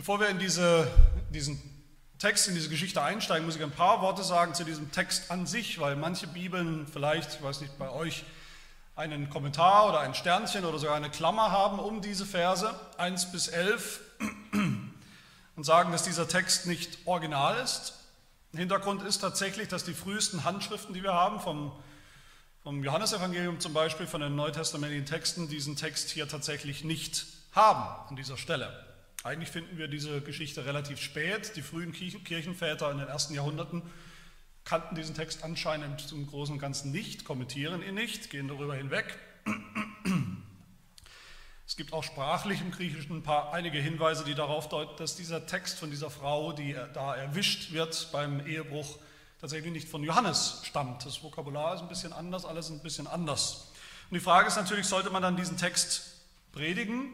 Bevor wir in diese, diesen Text, in diese Geschichte einsteigen, muss ich ein paar Worte sagen zu diesem Text an sich, weil manche Bibeln vielleicht, ich weiß nicht, bei euch einen Kommentar oder ein Sternchen oder sogar eine Klammer haben um diese Verse 1 bis 11 und sagen, dass dieser Text nicht original ist. Hintergrund ist tatsächlich, dass die frühesten Handschriften, die wir haben, vom, vom Johannesevangelium zum Beispiel, von den neutestamentlichen Texten, diesen Text hier tatsächlich nicht haben an dieser Stelle. Eigentlich finden wir diese Geschichte relativ spät. Die frühen Kirchenväter in den ersten Jahrhunderten kannten diesen Text anscheinend zum Großen und Ganzen nicht, kommentieren ihn nicht, gehen darüber hinweg. Es gibt auch sprachlich im Griechischen ein paar, einige Hinweise, die darauf deuten, dass dieser Text von dieser Frau, die da erwischt wird beim Ehebruch, tatsächlich nicht von Johannes stammt. Das Vokabular ist ein bisschen anders, alles ein bisschen anders. Und die Frage ist natürlich, sollte man dann diesen Text predigen,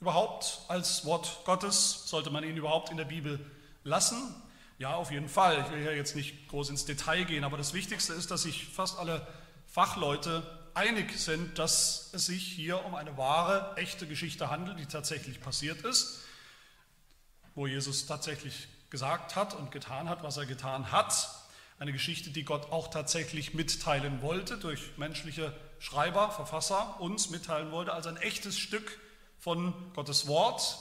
überhaupt als Wort Gottes? Sollte man ihn überhaupt in der Bibel lassen? Ja, auf jeden Fall. Ich will ja jetzt nicht groß ins Detail gehen, aber das Wichtigste ist, dass sich fast alle Fachleute einig sind, dass es sich hier um eine wahre, echte Geschichte handelt, die tatsächlich passiert ist, wo Jesus tatsächlich gesagt hat und getan hat, was er getan hat. Eine Geschichte, die Gott auch tatsächlich mitteilen wollte, durch menschliche Schreiber, Verfasser uns mitteilen wollte, als ein echtes Stück von Gottes Wort.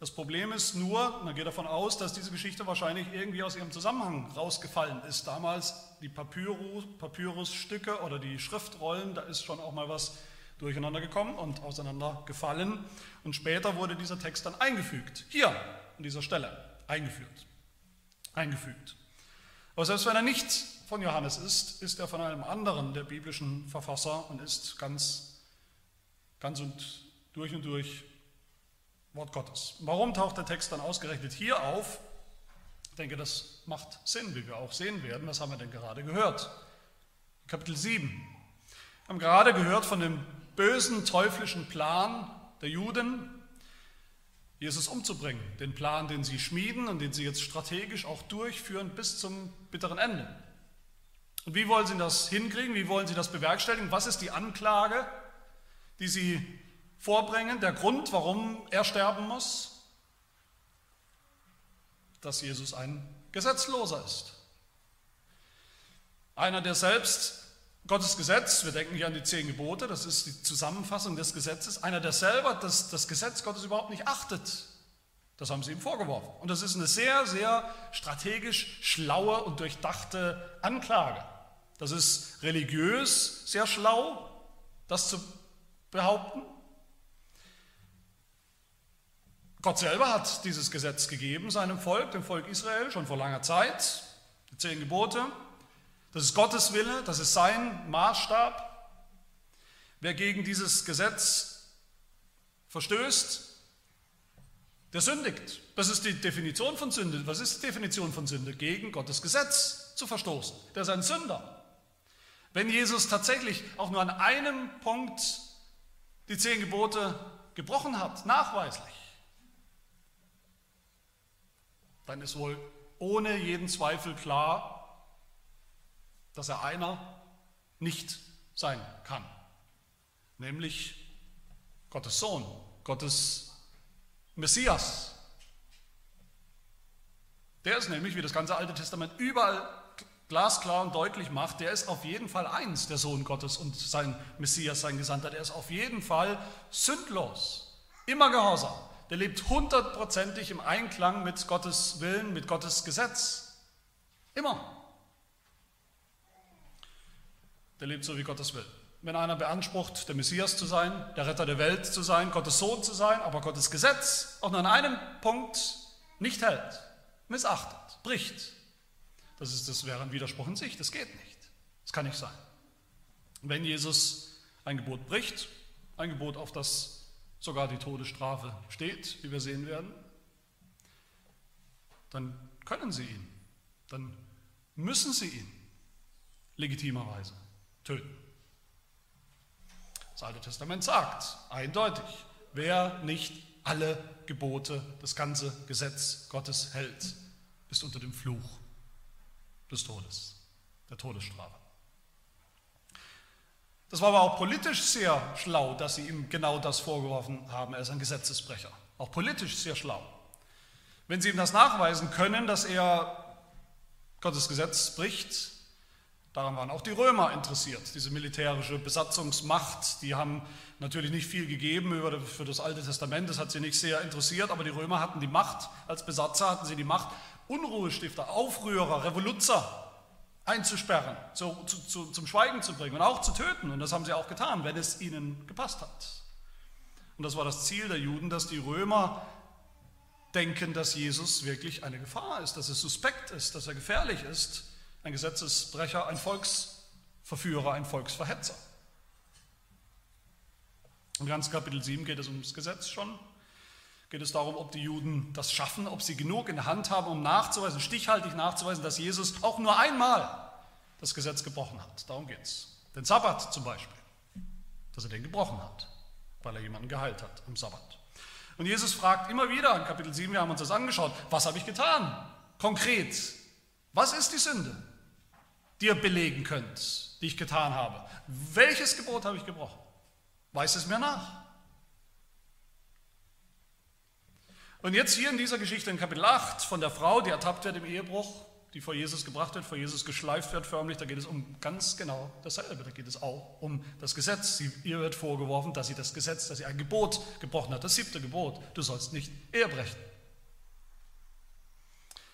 Das Problem ist nur, man geht davon aus, dass diese Geschichte wahrscheinlich irgendwie aus ihrem Zusammenhang rausgefallen ist. Damals die Papyrus, Papyrusstücke oder die Schriftrollen, da ist schon auch mal was durcheinander gekommen und auseinandergefallen. Und später wurde dieser Text dann eingefügt. Hier, an dieser Stelle, eingeführt. Eingefügt. Aber selbst wenn er nicht von Johannes ist, ist er von einem anderen der biblischen Verfasser und ist ganz, ganz und durch und durch Wort Gottes. Warum taucht der Text dann ausgerechnet hier auf? Ich denke, das macht Sinn, wie wir auch sehen werden. Was haben wir denn gerade gehört? Kapitel 7. Wir haben gerade gehört von dem bösen teuflischen Plan der Juden, Jesus umzubringen. Den Plan, den sie schmieden und den sie jetzt strategisch auch durchführen bis zum bitteren Ende. Und wie wollen sie das hinkriegen? Wie wollen sie das bewerkstelligen? Was ist die Anklage, die sie vorbringen, der Grund, warum er sterben muss, dass Jesus ein Gesetzloser ist. Einer, der selbst Gottes Gesetz, wir denken hier an die zehn Gebote, das ist die Zusammenfassung des Gesetzes, einer, der selber das, das Gesetz Gottes überhaupt nicht achtet. Das haben sie ihm vorgeworfen. Und das ist eine sehr, sehr strategisch schlaue und durchdachte Anklage. Das ist religiös sehr schlau, das zu behaupten. Gott selber hat dieses Gesetz gegeben seinem Volk, dem Volk Israel, schon vor langer Zeit. Die zehn Gebote. Das ist Gottes Wille, das ist sein Maßstab. Wer gegen dieses Gesetz verstößt, der sündigt. Das ist die Definition von Sünde. Was ist die Definition von Sünde? Gegen Gottes Gesetz zu verstoßen. Der ist ein Sünder. Wenn Jesus tatsächlich auch nur an einem Punkt die zehn Gebote gebrochen hat, nachweislich, dann ist wohl ohne jeden Zweifel klar, dass er einer nicht sein kann, nämlich Gottes Sohn, Gottes Messias. Der ist nämlich, wie das ganze Alte Testament überall glasklar und deutlich macht, der ist auf jeden Fall eins, der Sohn Gottes und sein Messias, sein Gesandter. Der ist auf jeden Fall sündlos, immer gehorsam, der lebt hundertprozentig im Einklang mit Gottes Willen, mit Gottes Gesetz. Immer. Der lebt so, wie Gottes will. Wenn einer beansprucht, der Messias zu sein, der Retter der Welt zu sein, Gottes Sohn zu sein, aber Gottes Gesetz auch nur an einem Punkt nicht hält, missachtet, bricht, das, ist, das wäre ein Widerspruch in sich, das geht nicht. Das kann nicht sein. Wenn Jesus ein Gebot bricht, ein Gebot, auf das sogar die Todesstrafe steht, wie wir sehen werden, dann können sie ihn, dann müssen sie ihn legitimerweise töten. Das Alte Testament sagt eindeutig, wer nicht alle Gebote, das ganze Gesetz Gottes hält, ist unter dem Fluch des Todes, der Todesstrafe. Das war aber auch politisch sehr schlau, dass sie ihm genau das vorgeworfen haben. Er ist ein Gesetzesbrecher. Auch politisch sehr schlau. Wenn sie ihm das nachweisen können, dass er Gottes Gesetz bricht, daran waren auch die Römer interessiert, diese militärische Besatzungsmacht, die haben natürlich nicht viel gegeben für das Alte Testament, das hat sie nicht sehr interessiert, aber die Römer hatten die Macht, als Besatzer hatten sie die Macht, Unruhestifter, Aufrührer, Revoluzzer einzusperren, zu, zu, zum Schweigen zu bringen und auch zu töten. Und das haben sie auch getan, wenn es ihnen gepasst hat. Und das war das Ziel der Juden, dass die Römer denken, dass Jesus wirklich eine Gefahr ist, dass er suspekt ist, dass er gefährlich ist, ein Gesetzesbrecher, ein Volksverführer, ein Volksverhetzer. Im ganzen Kapitel 7 geht es ums Gesetz schon. Geht es darum, ob die Juden das schaffen, ob sie genug in der Hand haben, um nachzuweisen, stichhaltig nachzuweisen, dass Jesus auch nur einmal das Gesetz gebrochen hat. Darum geht es. Den Sabbat zum Beispiel, dass er den gebrochen hat, weil er jemanden geheilt hat am Sabbat. Und Jesus fragt immer wieder, in Kapitel 7, wir haben uns das angeschaut, was habe ich getan? Konkret, was ist die Sünde, die ihr belegen könnt, die ich getan habe? Welches Gebot habe ich gebrochen? Weiß es mir nach. Und jetzt hier in dieser Geschichte in Kapitel 8 von der Frau, die ertappt wird im Ehebruch, die vor Jesus gebracht wird, vor Jesus geschleift wird förmlich, da geht es um ganz genau dasselbe. Da geht es auch um das Gesetz. Sie, ihr wird vorgeworfen, dass sie das Gesetz, dass sie ein Gebot gebrochen hat, das siebte Gebot. Du sollst nicht Ehe brechen.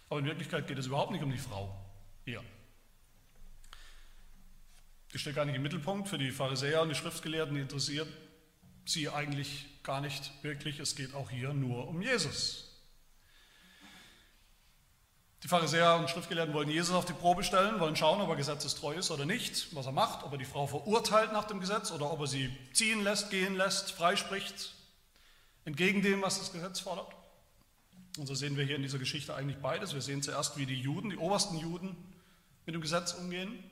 Aber in Wirklichkeit geht es überhaupt nicht um die Frau hier. Die steht gar nicht im Mittelpunkt. Für die Pharisäer und die Schriftgelehrten die interessiert sie eigentlich gar nicht wirklich. Es geht auch hier nur um Jesus. Die Pharisäer und Schriftgelehrten wollen Jesus auf die Probe stellen, wollen schauen, ob er gesetzestreu ist oder nicht, was er macht, ob er die Frau verurteilt nach dem Gesetz oder ob er sie ziehen lässt, gehen lässt, freispricht, entgegen dem, was das Gesetz fordert. Und so sehen wir hier in dieser Geschichte eigentlich beides. Wir sehen zuerst, wie die Juden, die obersten Juden mit dem Gesetz umgehen.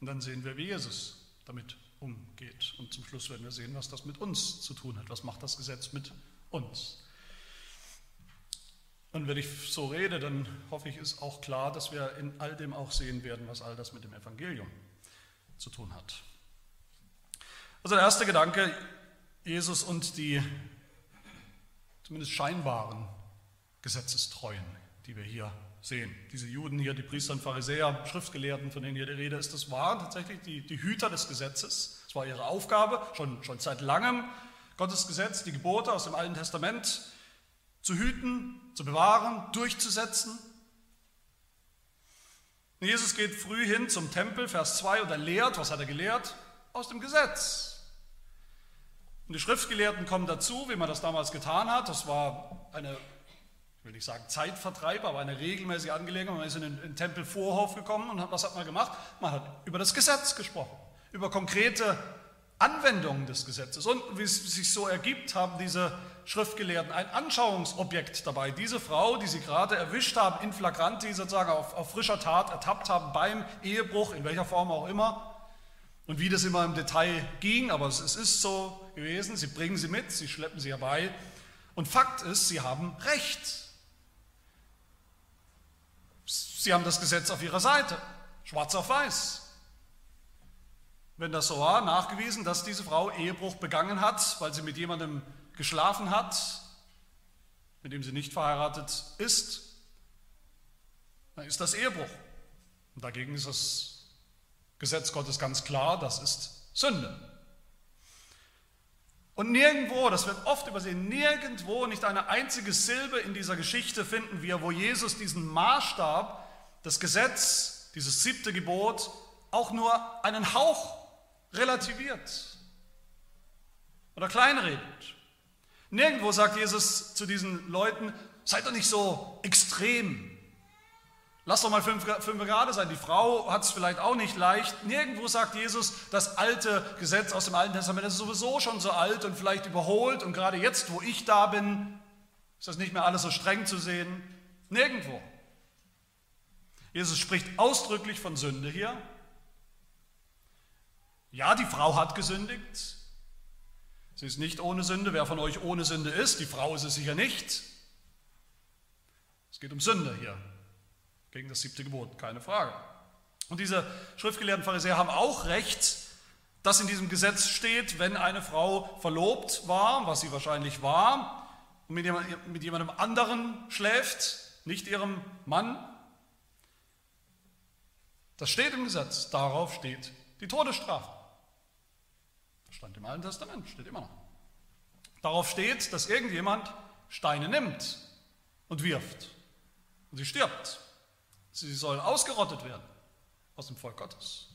Und dann sehen wir, wie Jesus damit umgeht. Und zum Schluss werden wir sehen, was das mit uns zu tun hat. Was macht das Gesetz mit uns? Und wenn ich so rede, dann hoffe ich, ist auch klar, dass wir in all dem auch sehen werden, was all das mit dem Evangelium zu tun hat. Also der erste Gedanke, Jesus und die zumindest scheinbaren Gesetzestreuen, die wir hier sehen. Diese Juden hier, die Priester und Pharisäer, Schriftgelehrten, von denen hier die Rede ist, das waren tatsächlich die, die Hüter des Gesetzes. Das war ihre Aufgabe, schon, schon seit langem. Gottes Gesetz, die Gebote aus dem Alten Testament zu hüten, zu bewahren, durchzusetzen. Und Jesus geht früh hin zum Tempel, Vers 2, und er lehrt, was hat er gelehrt? Aus dem Gesetz. Und die Schriftgelehrten kommen dazu, wie man das damals getan hat. Das war eine, will nicht sagen Zeitvertreib, aber eine regelmäßige Angelegenheit. Man ist in den, in den Tempelvorhof gekommen und hat, was hat man gemacht? Man hat über das Gesetz gesprochen, über konkrete Anwendungen des Gesetzes. Und wie es sich so ergibt, haben diese Schriftgelehrten ein Anschauungsobjekt dabei. Diese Frau, die sie gerade erwischt haben, in flagranti sozusagen auf, auf frischer Tat ertappt haben beim Ehebruch, in welcher Form auch immer. Und wie das immer im Detail ging, aber es, es ist so gewesen, sie bringen sie mit, sie schleppen sie herbei. Und Fakt ist, sie haben Recht. Sie haben das Gesetz auf ihrer Seite, schwarz auf weiß. Wenn das so war, nachgewiesen, dass diese Frau Ehebruch begangen hat, weil sie mit jemandem geschlafen hat, mit dem sie nicht verheiratet ist, dann ist das Ehebruch. Und dagegen ist das Gesetz Gottes ganz klar, das ist Sünde. Und nirgendwo, das wird oft übersehen, nirgendwo, nicht eine einzige Silbe in dieser Geschichte finden wir, wo Jesus diesen Maßstab, das Gesetz, dieses siebte Gebot, auch nur einen Hauch relativiert oder kleinredet. Nirgendwo sagt Jesus zu diesen Leuten, seid doch nicht so extrem. Lass doch mal fünf, fünf Grad sein. Die Frau hat es vielleicht auch nicht leicht. Nirgendwo sagt Jesus, das alte Gesetz aus dem Alten Testament ist sowieso schon so alt und vielleicht überholt. Und gerade jetzt, wo ich da bin, ist das nicht mehr alles so streng zu sehen. Nirgendwo. Jesus spricht ausdrücklich von Sünde hier. Ja, die Frau hat gesündigt. Sie ist nicht ohne Sünde. Wer von euch ohne Sünde ist, die Frau ist es sicher nicht. Es geht um Sünde hier, gegen das siebte Gebot, keine Frage. Und diese schriftgelehrten Pharisäer haben auch recht, dass in diesem Gesetz steht, wenn eine Frau verlobt war, was sie wahrscheinlich war, und mit, jemand, mit jemandem anderen schläft, nicht ihrem Mann, das steht im Gesetz, darauf steht die Todesstrafe. Das stand im Alten Testament, steht immer noch. Darauf steht, dass irgendjemand Steine nimmt und wirft und sie stirbt. Sie soll ausgerottet werden aus dem Volk Gottes.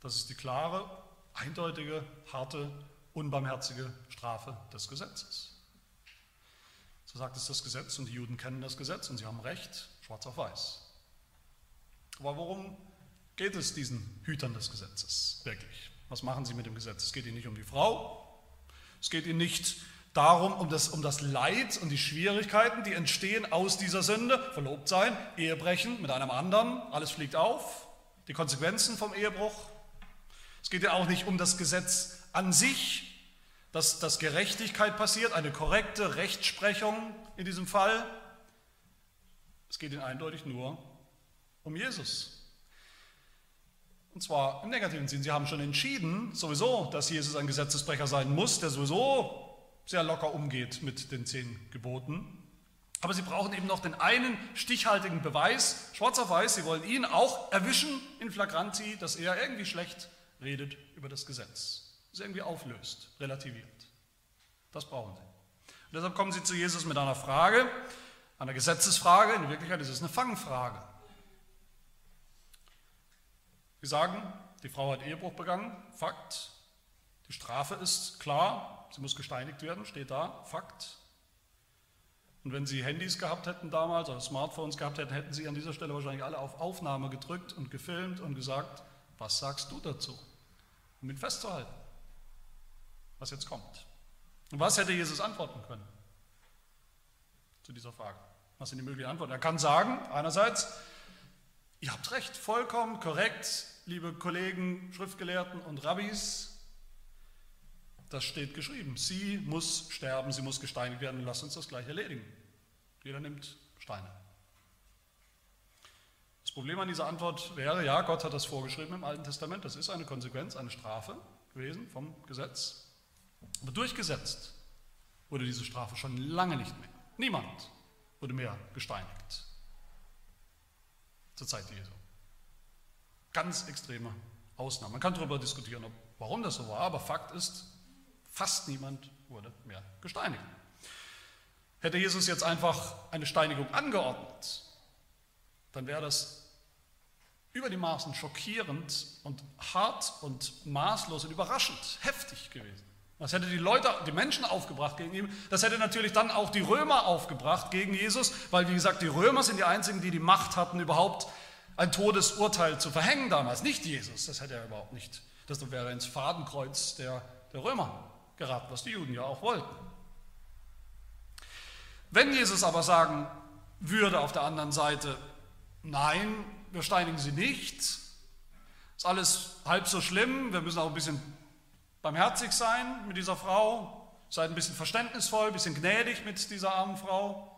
Das ist die klare, eindeutige, harte, unbarmherzige Strafe des Gesetzes. So sagt es das Gesetz und die Juden kennen das Gesetz und sie haben Recht, schwarz auf weiß. Aber worum geht es diesen Hütern des Gesetzes wirklich? Was machen sie mit dem Gesetz? Es geht ihnen nicht um die Frau, es geht ihnen nicht darum, um das, um das Leid und die Schwierigkeiten, die entstehen aus dieser Sünde, verlobt sein, Ehebrechen mit einem anderen, alles fliegt auf, die Konsequenzen vom Ehebruch. Es geht ja auch nicht um das Gesetz an sich, dass, dass Gerechtigkeit passiert, eine korrekte Rechtsprechung in diesem Fall. Es geht ihnen eindeutig nur um Jesus. Und zwar im negativen Sinn. Sie haben schon entschieden, sowieso, dass Jesus ein Gesetzesbrecher sein muss, der sowieso sehr locker umgeht mit den zehn Geboten. Aber sie brauchen eben noch den einen stichhaltigen Beweis, schwarz auf weiß, sie wollen ihn auch erwischen in flagranti, dass er irgendwie schlecht redet über das Gesetz, es irgendwie auflöst, relativiert. Das brauchen sie. Und deshalb kommen sie zu Jesus mit einer Frage, einer Gesetzesfrage, in Wirklichkeit ist es eine Fangfrage. Sie sagen, die Frau hat Ehebruch begangen, Fakt. Die Strafe ist klar, sie muss gesteinigt werden, steht da, Fakt. Und wenn sie Handys gehabt hätten damals oder Smartphones gehabt hätten, hätten sie an dieser Stelle wahrscheinlich alle auf Aufnahme gedrückt und gefilmt und gesagt, was sagst du dazu? Um ihn festzuhalten, was jetzt kommt. Und was hätte Jesus antworten können zu dieser Frage? Was sind die möglichen Antworten? Er kann sagen, einerseits, ihr habt recht, vollkommen korrekt, liebe Kollegen, Schriftgelehrten und Rabbis, das steht geschrieben. Sie muss sterben, sie muss gesteinigt werden. Lass uns das gleich erledigen. Jeder nimmt Steine. Das Problem an dieser Antwort wäre, ja, Gott hat das vorgeschrieben im Alten Testament. Das ist eine Konsequenz, eine Strafe gewesen vom Gesetz. Aber durchgesetzt wurde diese Strafe schon lange nicht mehr. Niemand wurde mehr gesteinigt zur Zeit Jesu. Ganz extreme Ausnahmen. Man kann darüber diskutieren, warum das so war, aber Fakt ist, fast niemand wurde mehr gesteinigt. Hätte Jesus jetzt einfach eine Steinigung angeordnet, dann wäre das über die Maßen schockierend und hart und maßlos und überraschend, heftig gewesen. Das hätte die Leute, die Menschen aufgebracht gegen ihn. Das hätte natürlich dann auch die Römer aufgebracht gegen Jesus, weil wie gesagt, die Römer sind die einzigen, die die Macht hatten, überhaupt ein Todesurteil zu verhängen damals, nicht Jesus. Das hätte er überhaupt nicht. Das wäre ins Fadenkreuz der, der Römer geraten, was die Juden ja auch wollten. Wenn Jesus aber sagen würde auf der anderen Seite, nein, wir steinigen sie nicht, ist alles halb so schlimm, wir müssen auch ein bisschen barmherzig sein mit dieser Frau, seid ein bisschen verständnisvoll, ein bisschen gnädig mit dieser armen Frau,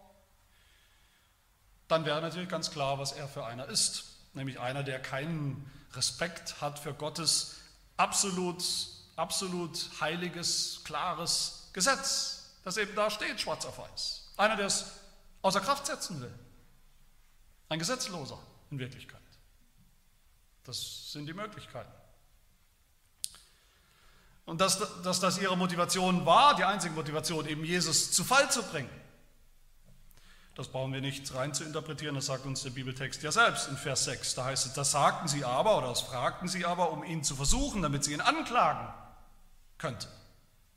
dann wäre natürlich ganz klar, was er für einer ist. Nämlich einer, der keinen Respekt hat für Gottes absolut, absolut heiliges, klares Gesetz, das eben da steht, schwarz auf weiß. Einer, der es außer Kraft setzen will. Ein Gesetzloser in Wirklichkeit. Das sind die Möglichkeiten. Und dass, dass das ihre Motivation war, die einzige Motivation, eben Jesus zu Fall zu bringen. Das brauchen wir nicht rein zu interpretieren, das sagt uns der Bibeltext ja selbst in Vers 6. Da heißt es, das sagten sie aber oder das fragten sie aber, um ihn zu versuchen, damit sie ihn anklagen könnten.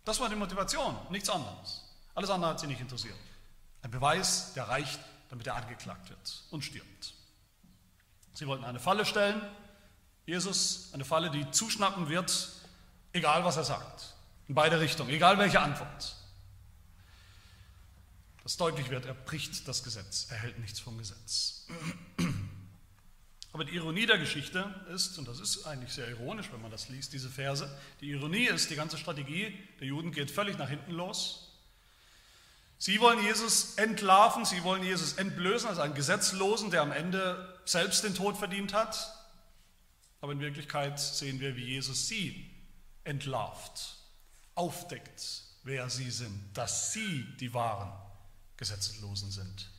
Das war die Motivation, nichts anderes. Alles andere hat sie nicht interessiert. Ein Beweis, der reicht, damit er angeklagt wird und stirbt. Sie wollten eine Falle stellen, Jesus, eine Falle, die zuschnappen wird, egal was er sagt, in beide Richtungen, egal welche Antwort dass deutlich wird, er bricht das Gesetz, er hält nichts vom Gesetz. Aber die Ironie der Geschichte ist, und das ist eigentlich sehr ironisch, wenn man das liest, diese Verse, die Ironie ist, die ganze Strategie der Juden geht völlig nach hinten los. Sie wollen Jesus entlarven, sie wollen Jesus entblößen als einen Gesetzlosen, der am Ende selbst den Tod verdient hat. Aber in Wirklichkeit sehen wir, wie Jesus sie entlarvt, aufdeckt, wer sie sind, dass sie die wahren Gesetzlosen sind.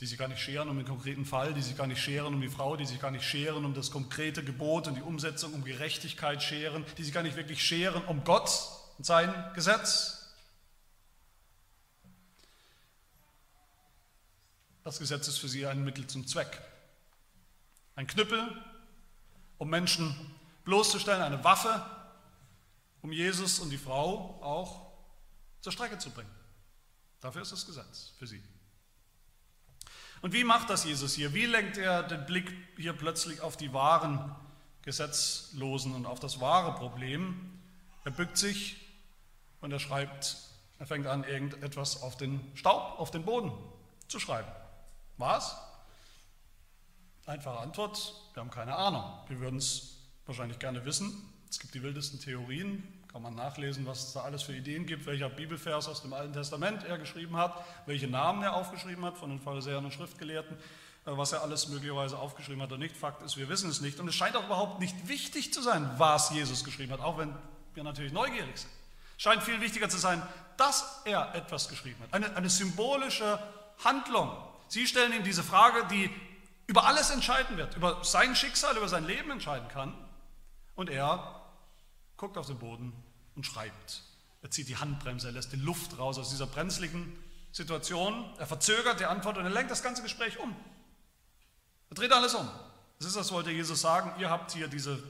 Die sich gar nicht scheren um den konkreten Fall, die sich gar nicht scheren um die Frau, die sich gar nicht scheren um das konkrete Gebot und die Umsetzung, um Gerechtigkeit scheren, die sich gar nicht wirklich scheren um Gott und sein Gesetz. Das Gesetz ist für sie ein Mittel zum Zweck. Ein Knüppel, um Menschen bloßzustellen, eine Waffe, um Jesus und die Frau auch zur Strecke zu bringen. Dafür ist das Gesetz für sie. Und wie macht das Jesus hier? Wie lenkt er den Blick hier plötzlich auf die wahren Gesetzlosen und auf das wahre Problem? Er bückt sich und er schreibt, er fängt an, irgendetwas auf den Staub, auf den Boden zu schreiben. Was? Einfache Antwort, wir haben keine Ahnung. Wir würden es wahrscheinlich gerne wissen. Es gibt die wildesten Theorien, kann man nachlesen, was es da alles für Ideen gibt, welcher Bibelvers aus dem Alten Testament er geschrieben hat, welche Namen er aufgeschrieben hat von den Pharisäern und Schriftgelehrten, äh, was er alles möglicherweise aufgeschrieben hat oder nicht. Fakt ist, wir wissen es nicht. Und es scheint auch überhaupt nicht wichtig zu sein, was Jesus geschrieben hat, auch wenn wir natürlich neugierig sind. Es scheint viel wichtiger zu sein, dass er etwas geschrieben hat. Eine, eine symbolische Handlung. Sie stellen ihm diese Frage, die über alles entscheiden wird, über sein Schicksal, über sein Leben entscheiden kann. Und er guckt auf den Boden und schreibt. Er zieht die Handbremse, er lässt die Luft raus aus dieser brenzligen Situation. Er verzögert die Antwort und er lenkt das ganze Gespräch um. Er dreht alles um. Das ist, das wollte Jesus sagen. Ihr habt hier diese,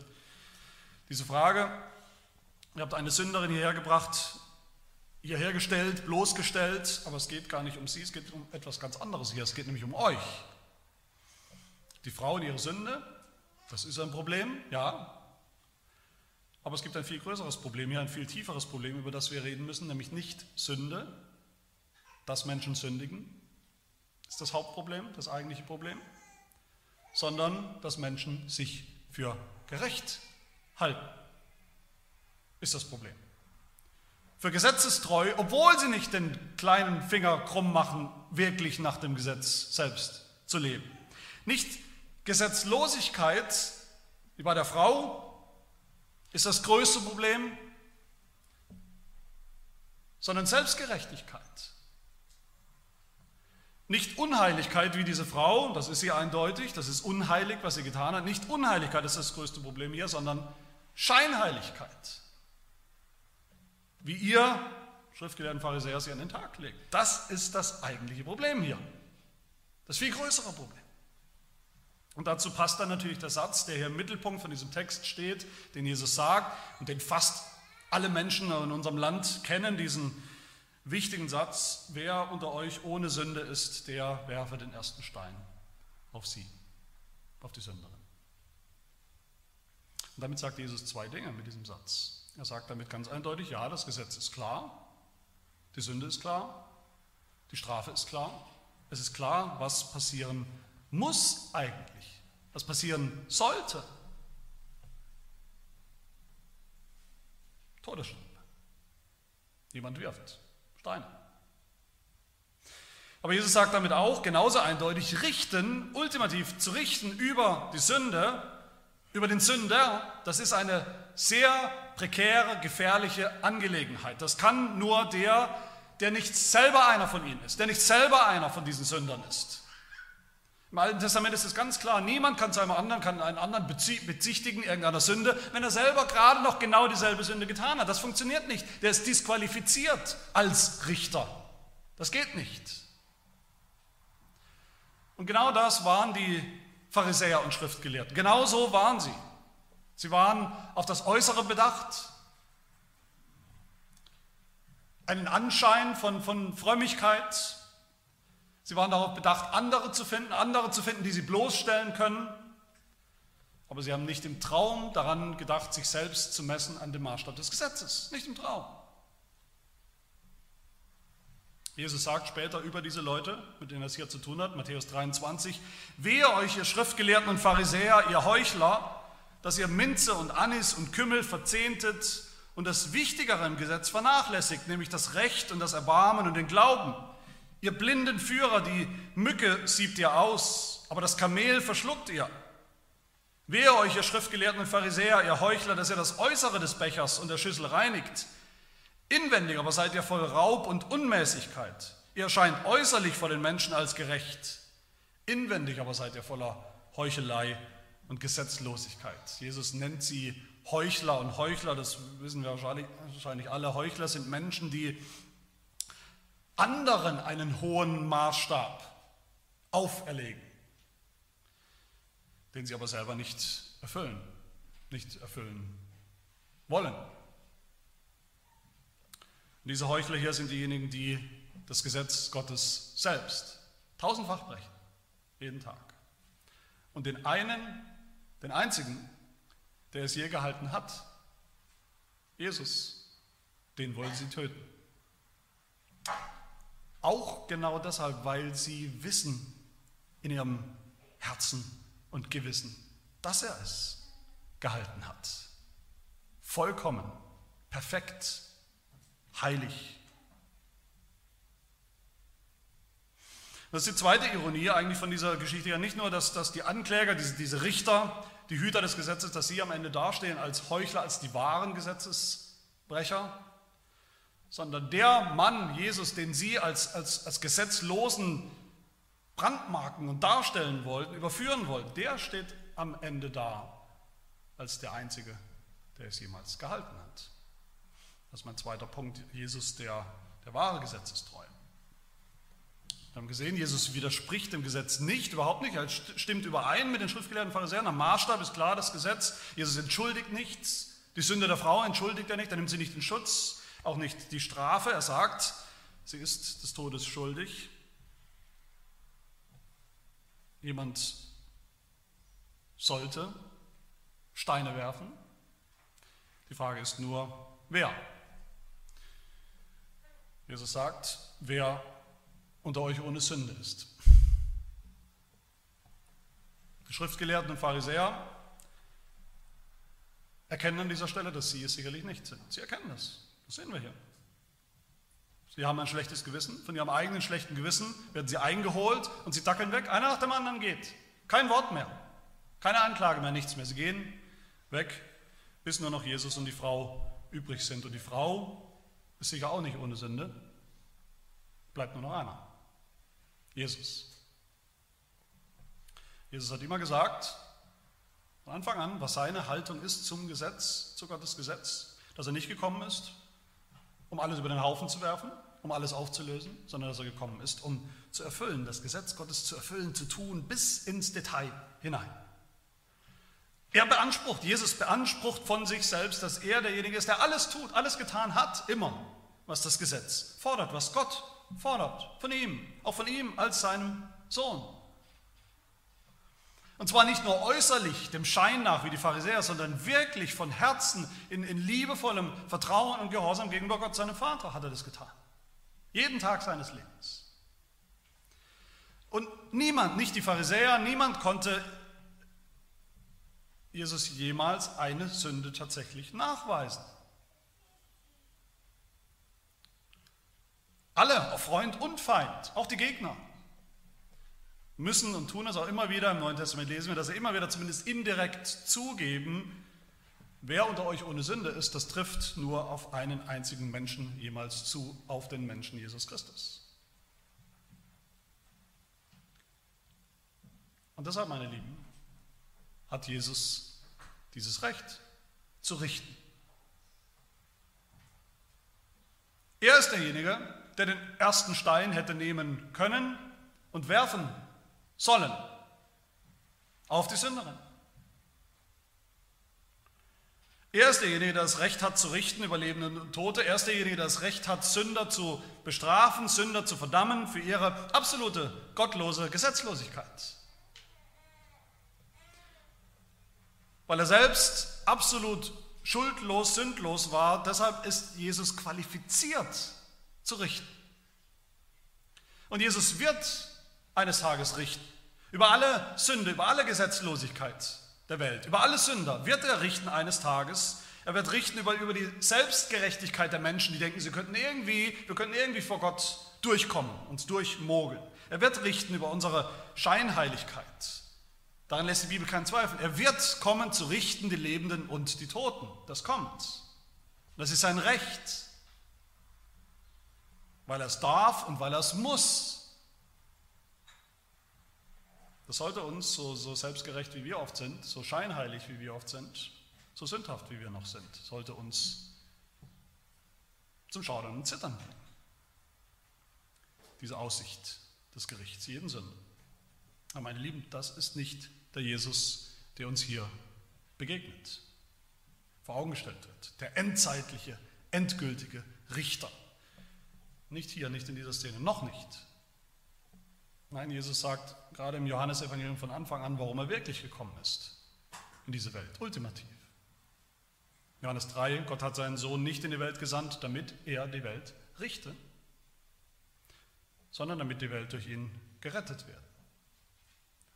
diese Frage. Ihr habt eine Sünderin hierher gebracht, hierher gestellt, bloßgestellt, aber es geht gar nicht um sie, es geht um etwas ganz anderes hier. Es geht nämlich um euch. Die Frau und ihre Sünde, das ist ein Problem, ja. Aber es gibt ein viel größeres Problem hier, ein viel tieferes Problem, über das wir reden müssen, nämlich nicht Sünde, dass Menschen sündigen, ist das Hauptproblem, das eigentliche Problem, sondern dass Menschen sich für gerecht halten, ist das Problem. Für gesetzestreu, obwohl sie nicht den kleinen Finger krumm machen, wirklich nach dem Gesetz selbst zu leben. Nicht Gesetzlosigkeit, wie bei der Frau, ist das größte Problem, sondern Selbstgerechtigkeit. Nicht Unheiligkeit wie diese Frau, das ist sie eindeutig, das ist unheilig, was sie getan hat. Nicht Unheiligkeit ist das größte Problem hier, sondern Scheinheiligkeit. Wie ihr, Schriftgelehrten Pharisäer, sie an den Tag legt. Das ist das eigentliche Problem hier. Das viel größere Problem. Und dazu passt dann natürlich der Satz, der hier im Mittelpunkt von diesem Text steht, den Jesus sagt und den fast alle Menschen in unserem Land kennen, diesen wichtigen Satz, wer unter euch ohne Sünde ist, der werfe den ersten Stein auf sie, auf die Sünderin. Und damit sagt Jesus zwei Dinge mit diesem Satz. Er sagt damit ganz eindeutig, ja, das Gesetz ist klar, die Sünde ist klar, die Strafe ist klar, es ist klar, was passieren muss eigentlich, was passieren sollte. Todesstrafe. Jemand wirft Steine. Aber Jesus sagt damit auch genauso eindeutig, richten, ultimativ zu richten über die Sünde, über den Sünder, das ist eine sehr prekäre, gefährliche Angelegenheit. Das kann nur der, der nicht selber einer von ihnen ist, der nicht selber einer von diesen Sündern ist. Im Alten Testament ist es ganz klar, niemand kann zu einem anderen, kann einen anderen bezichtigen irgendeiner Sünde, wenn er selber gerade noch genau dieselbe Sünde getan hat. Das funktioniert nicht. Der ist disqualifiziert als Richter. Das geht nicht. Und genau das waren die Pharisäer und Schriftgelehrten. Genau so waren sie. Sie waren auf das Äußere bedacht, einen Anschein von, von Frömmigkeit, Sie waren darauf bedacht, andere zu finden, andere zu finden, die sie bloßstellen können. Aber sie haben nicht im Traum daran gedacht, sich selbst zu messen an dem Maßstab des Gesetzes. Nicht im Traum. Jesus sagt später über diese Leute, mit denen er es hier zu tun hat, Matthäus 23, Wehe euch, ihr Schriftgelehrten und Pharisäer, ihr Heuchler, dass ihr Minze und Anis und Kümmel verzehntet und das Wichtigere im Gesetz vernachlässigt, nämlich das Recht und das Erbarmen und den Glauben. Ihr blinden Führer, die Mücke siebt ihr aus, aber das Kamel verschluckt ihr. Wehe euch, ihr Schriftgelehrten und Pharisäer, ihr Heuchler, dass ihr das Äußere des Bechers und der Schüssel reinigt, Inwendig aber seid ihr voll Raub und Unmäßigkeit. Ihr erscheint äußerlich vor den Menschen als gerecht. Inwendig aber seid ihr voller Heuchelei und Gesetzlosigkeit. Jesus nennt sie Heuchler und Heuchler, das wissen wir wahrscheinlich alle. Heuchler sind Menschen, die anderen einen hohen Maßstab auferlegen, den sie aber selber nicht erfüllen, nicht erfüllen wollen. Und diese Heuchler hier sind diejenigen, die das Gesetz Gottes selbst tausendfach brechen, jeden Tag. Und den einen, den einzigen, der es je gehalten hat, Jesus, den wollen sie töten. Auch genau deshalb, weil sie wissen in ihrem Herzen und Gewissen, dass er es gehalten hat. Vollkommen, perfekt, heilig. Das ist die zweite Ironie eigentlich von dieser Geschichte ja nicht nur, dass, dass die Ankläger, diese, diese Richter, die Hüter des Gesetzes, dass sie am Ende dastehen als Heuchler, als die wahren Gesetzesbrecher, sondern der Mann, Jesus, den sie als, als, als gesetzlosen brandmarken und darstellen wollten, überführen wollten, der steht am Ende da als der Einzige, der es jemals gehalten hat. Das ist mein zweiter Punkt, Jesus, der, der wahre Gesetzestreu. Wir haben gesehen, Jesus widerspricht dem Gesetz nicht, überhaupt nicht. Er stimmt überein mit den schriftgelehrten Pharisäern. Am Maßstab ist klar das Gesetz. Jesus entschuldigt nichts. Die Sünde der Frau entschuldigt er nicht. Er nimmt sie nicht in Schutz, auch nicht die Strafe. Er sagt, sie ist des Todes schuldig. Jemand sollte Steine werfen. Die Frage ist nur, wer? Jesus sagt, wer unter euch ohne Sünde ist. Die Schriftgelehrten und Pharisäer erkennen an dieser Stelle, dass sie es sicherlich nicht sind. Sie erkennen das. Das sehen wir hier. Sie haben ein schlechtes Gewissen. Von ihrem eigenen schlechten Gewissen werden sie eingeholt und sie dackeln weg. Einer nach dem anderen geht. Kein Wort mehr. Keine Anklage mehr, nichts mehr. Sie gehen weg, bis nur noch Jesus und die Frau übrig sind. Und die Frau ist sicher auch nicht ohne Sünde. Bleibt nur noch einer. Jesus. Jesus hat immer gesagt, von Anfang an, was seine Haltung ist zum Gesetz, zu Gottes Gesetz, dass er nicht gekommen ist, um alles über den Haufen zu werfen, um alles aufzulösen, sondern dass er gekommen ist, um zu erfüllen, das Gesetz Gottes zu erfüllen, zu tun, bis ins Detail hinein. Er beansprucht, Jesus beansprucht von sich selbst, dass er derjenige ist, der alles tut, alles getan hat, immer, was das Gesetz fordert, was Gott fordert von ihm, auch von ihm als seinem Sohn. Und zwar nicht nur äußerlich, dem Schein nach wie die Pharisäer, sondern wirklich von Herzen in, in liebevollem Vertrauen und Gehorsam gegenüber Gott, seinem Vater, hat er das getan. Jeden Tag seines Lebens. Und niemand, nicht die Pharisäer, niemand konnte Jesus jemals eine Sünde tatsächlich nachweisen. Alle, Freund und Feind, auch die Gegner, müssen und tun es auch immer wieder, im Neuen Testament lesen wir, dass sie immer wieder zumindest indirekt zugeben, wer unter euch ohne Sünde ist, das trifft nur auf einen einzigen Menschen jemals zu, auf den Menschen Jesus Christus. Und deshalb, meine Lieben, hat Jesus dieses Recht zu richten. Er ist derjenige, der den ersten Stein hätte nehmen können und werfen sollen auf die Sünderin. Er ist derjenige, der das Recht hat zu richten über Lebende und Tote. Er ist derjenige, der das Recht hat, Sünder zu bestrafen, Sünder zu verdammen für ihre absolute gottlose Gesetzlosigkeit. Weil er selbst absolut schuldlos, sündlos war, deshalb ist Jesus qualifiziert zu richten. Und Jesus wird eines Tages richten. Über alle Sünde, über alle Gesetzlosigkeit der Welt, über alle Sünder wird er richten eines Tages. Er wird richten über, über die Selbstgerechtigkeit der Menschen, die denken, sie könnten irgendwie, wir könnten irgendwie vor Gott durchkommen, uns durchmogeln. Er wird richten über unsere Scheinheiligkeit. Daran lässt die Bibel keinen Zweifel. Er wird kommen zu richten die Lebenden und die Toten. Das kommt. Das ist sein Recht. weil er es darf und weil er es muss. Das sollte uns, so, so selbstgerecht wie wir oft sind, so scheinheilig wie wir oft sind, so sündhaft wie wir noch sind, sollte uns zum Schaudern und Zittern bringen. Diese Aussicht des Gerichts, jeden Sünder. Aber meine Lieben, das ist nicht der Jesus, der uns hier begegnet, vor Augen gestellt wird. Der endzeitliche, endgültige Richter. Nicht hier, nicht in dieser Szene, noch nicht. Nein, Jesus sagt gerade im Johannesevangelium von Anfang an, warum er wirklich gekommen ist in diese Welt, ultimativ. Johannes 3, Gott hat seinen Sohn nicht in die Welt gesandt, damit er die Welt richte, sondern damit die Welt durch ihn gerettet werde.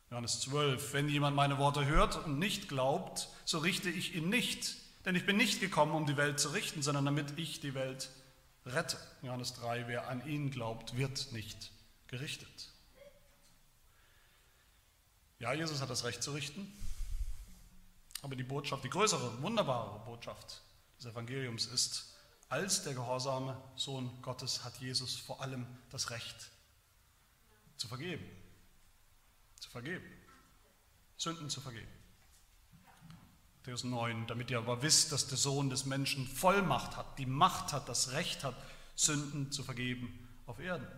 Johannes 12, wenn jemand meine Worte hört und nicht glaubt, so richte ich ihn nicht, denn ich bin nicht gekommen, um die Welt zu richten, sondern damit ich die Welt rette. Johannes 3, wer an ihn glaubt, wird nicht gerichtet. Ja, Jesus hat das Recht zu richten, aber die Botschaft, die größere, wunderbare Botschaft des Evangeliums ist, als der gehorsame Sohn Gottes hat Jesus vor allem das Recht zu vergeben. Zu vergeben. Sünden zu vergeben. Matthäus 9, damit ihr aber wisst, dass der Sohn des Menschen Vollmacht hat, die Macht hat, das Recht hat, Sünden zu vergeben auf Erden.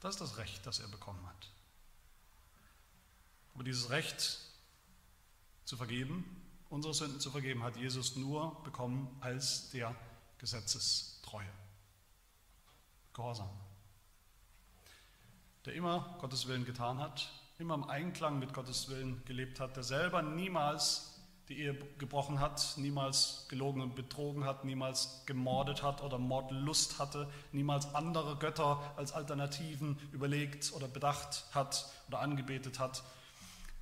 Das ist das Recht, das er bekommen hat. Aber dieses Recht zu vergeben, unsere Sünden zu vergeben, hat Jesus nur bekommen als der Gesetzestreue. Gehorsam. Der immer Gottes Willen getan hat, immer im Einklang mit Gottes Willen gelebt hat, der selber niemals die Ehe gebrochen hat, niemals gelogen und betrogen hat, niemals gemordet hat oder Mordlust hatte, niemals andere Götter als Alternativen überlegt oder bedacht hat oder angebetet hat,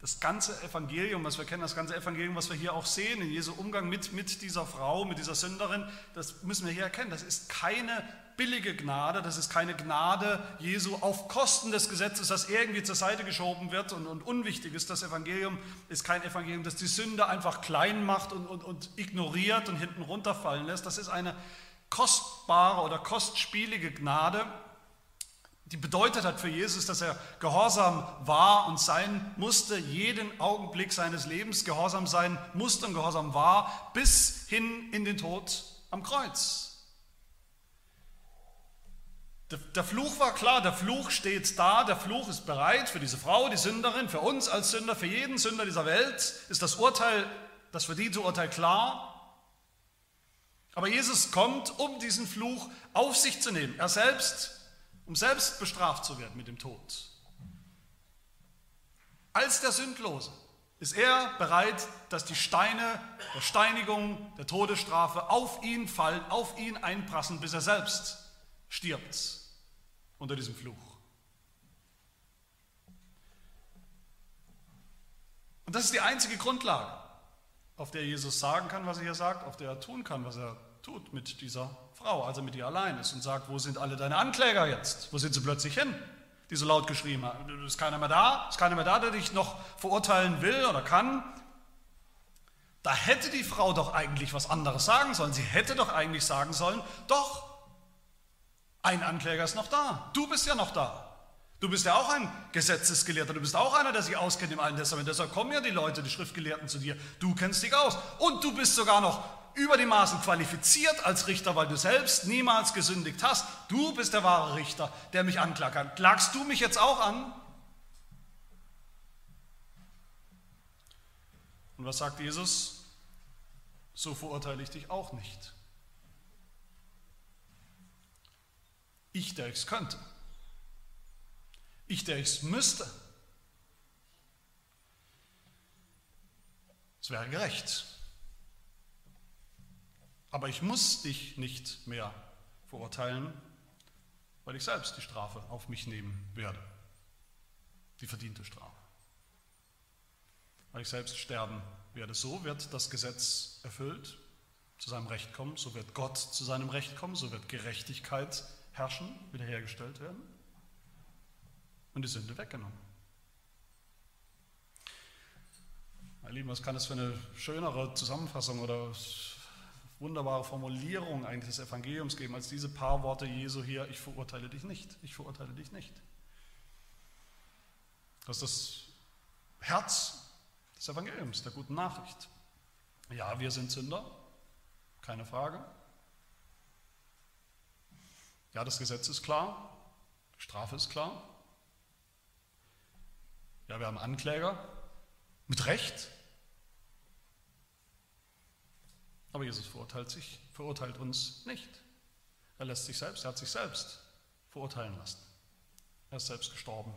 das ganze Evangelium, was wir kennen, das ganze Evangelium, was wir hier auch sehen, in Jesu Umgang mit, mit dieser Frau, mit dieser Sünderin, das müssen wir hier erkennen. Das ist keine billige Gnade, das ist keine Gnade Jesu auf Kosten des Gesetzes, das irgendwie zur Seite geschoben wird und, und unwichtig ist. Das Evangelium ist kein Evangelium, das die Sünde einfach klein macht und, und, und ignoriert und hinten runterfallen lässt. Das ist eine kostbare oder kostspielige Gnade, die bedeutet hat für Jesus, dass er gehorsam war und sein musste, jeden Augenblick seines Lebens gehorsam sein musste und gehorsam war, bis hin in den Tod am Kreuz. Der Fluch war klar, der Fluch steht da, der Fluch ist bereit für diese Frau, die Sünderin, für uns als Sünder, für jeden Sünder dieser Welt ist das Urteil, das verdiente Urteil klar. Aber Jesus kommt, um diesen Fluch auf sich zu nehmen. Er selbst um selbst bestraft zu werden mit dem Tod. Als der Sündlose ist er bereit, dass die Steine der Steinigung, der Todesstrafe auf ihn fallen, auf ihn einprassen, bis er selbst stirbt unter diesem Fluch. Und das ist die einzige Grundlage, auf der Jesus sagen kann, was er hier sagt, auf der er tun kann, was er tut mit dieser Frau, als er mit ihr allein ist und sagt, wo sind alle deine Ankläger jetzt? Wo sind sie plötzlich hin? Die so laut geschrieben haben. Ist keiner mehr da? Ist keiner mehr da, der dich noch verurteilen will oder kann? Da hätte die Frau doch eigentlich was anderes sagen sollen. Sie hätte doch eigentlich sagen sollen, doch, ein Ankläger ist noch da. Du bist ja noch da. Du bist ja auch ein Gesetzesgelehrter, du bist auch einer, der sich auskennt im Alten Testament. Deshalb kommen ja die Leute, die Schriftgelehrten zu dir. Du kennst dich aus. Und du bist sogar noch über die Maßen qualifiziert als Richter, weil du selbst niemals gesündigt hast. Du bist der wahre Richter, der mich anklagt. Klagst du mich jetzt auch an? Und was sagt Jesus? So verurteile ich dich auch nicht. Ich, der ich es könnte. Ich, der ich es müsste. Es wäre gerecht. Aber ich muss dich nicht mehr verurteilen, weil ich selbst die Strafe auf mich nehmen werde. Die verdiente Strafe. Weil ich selbst sterben werde. So wird das Gesetz erfüllt, zu seinem Recht kommen, so wird Gott zu seinem Recht kommen, so wird Gerechtigkeit herrschen, wiederhergestellt werden und die Sünde weggenommen. Meine Lieben, was kann das für eine schönere Zusammenfassung oder wunderbare Formulierung eigentlich des Evangeliums geben, als diese paar Worte Jesu hier, ich verurteile dich nicht, ich verurteile dich nicht. Das ist das Herz des Evangeliums, der guten Nachricht. Ja, wir sind Sünder, keine Frage. Ja, das Gesetz ist klar, die Strafe ist klar. Ja, wir haben Ankläger, mit Recht. Aber Jesus verurteilt sich, verurteilt uns nicht. Er lässt sich selbst, er hat sich selbst verurteilen lassen. Er ist selbst gestorben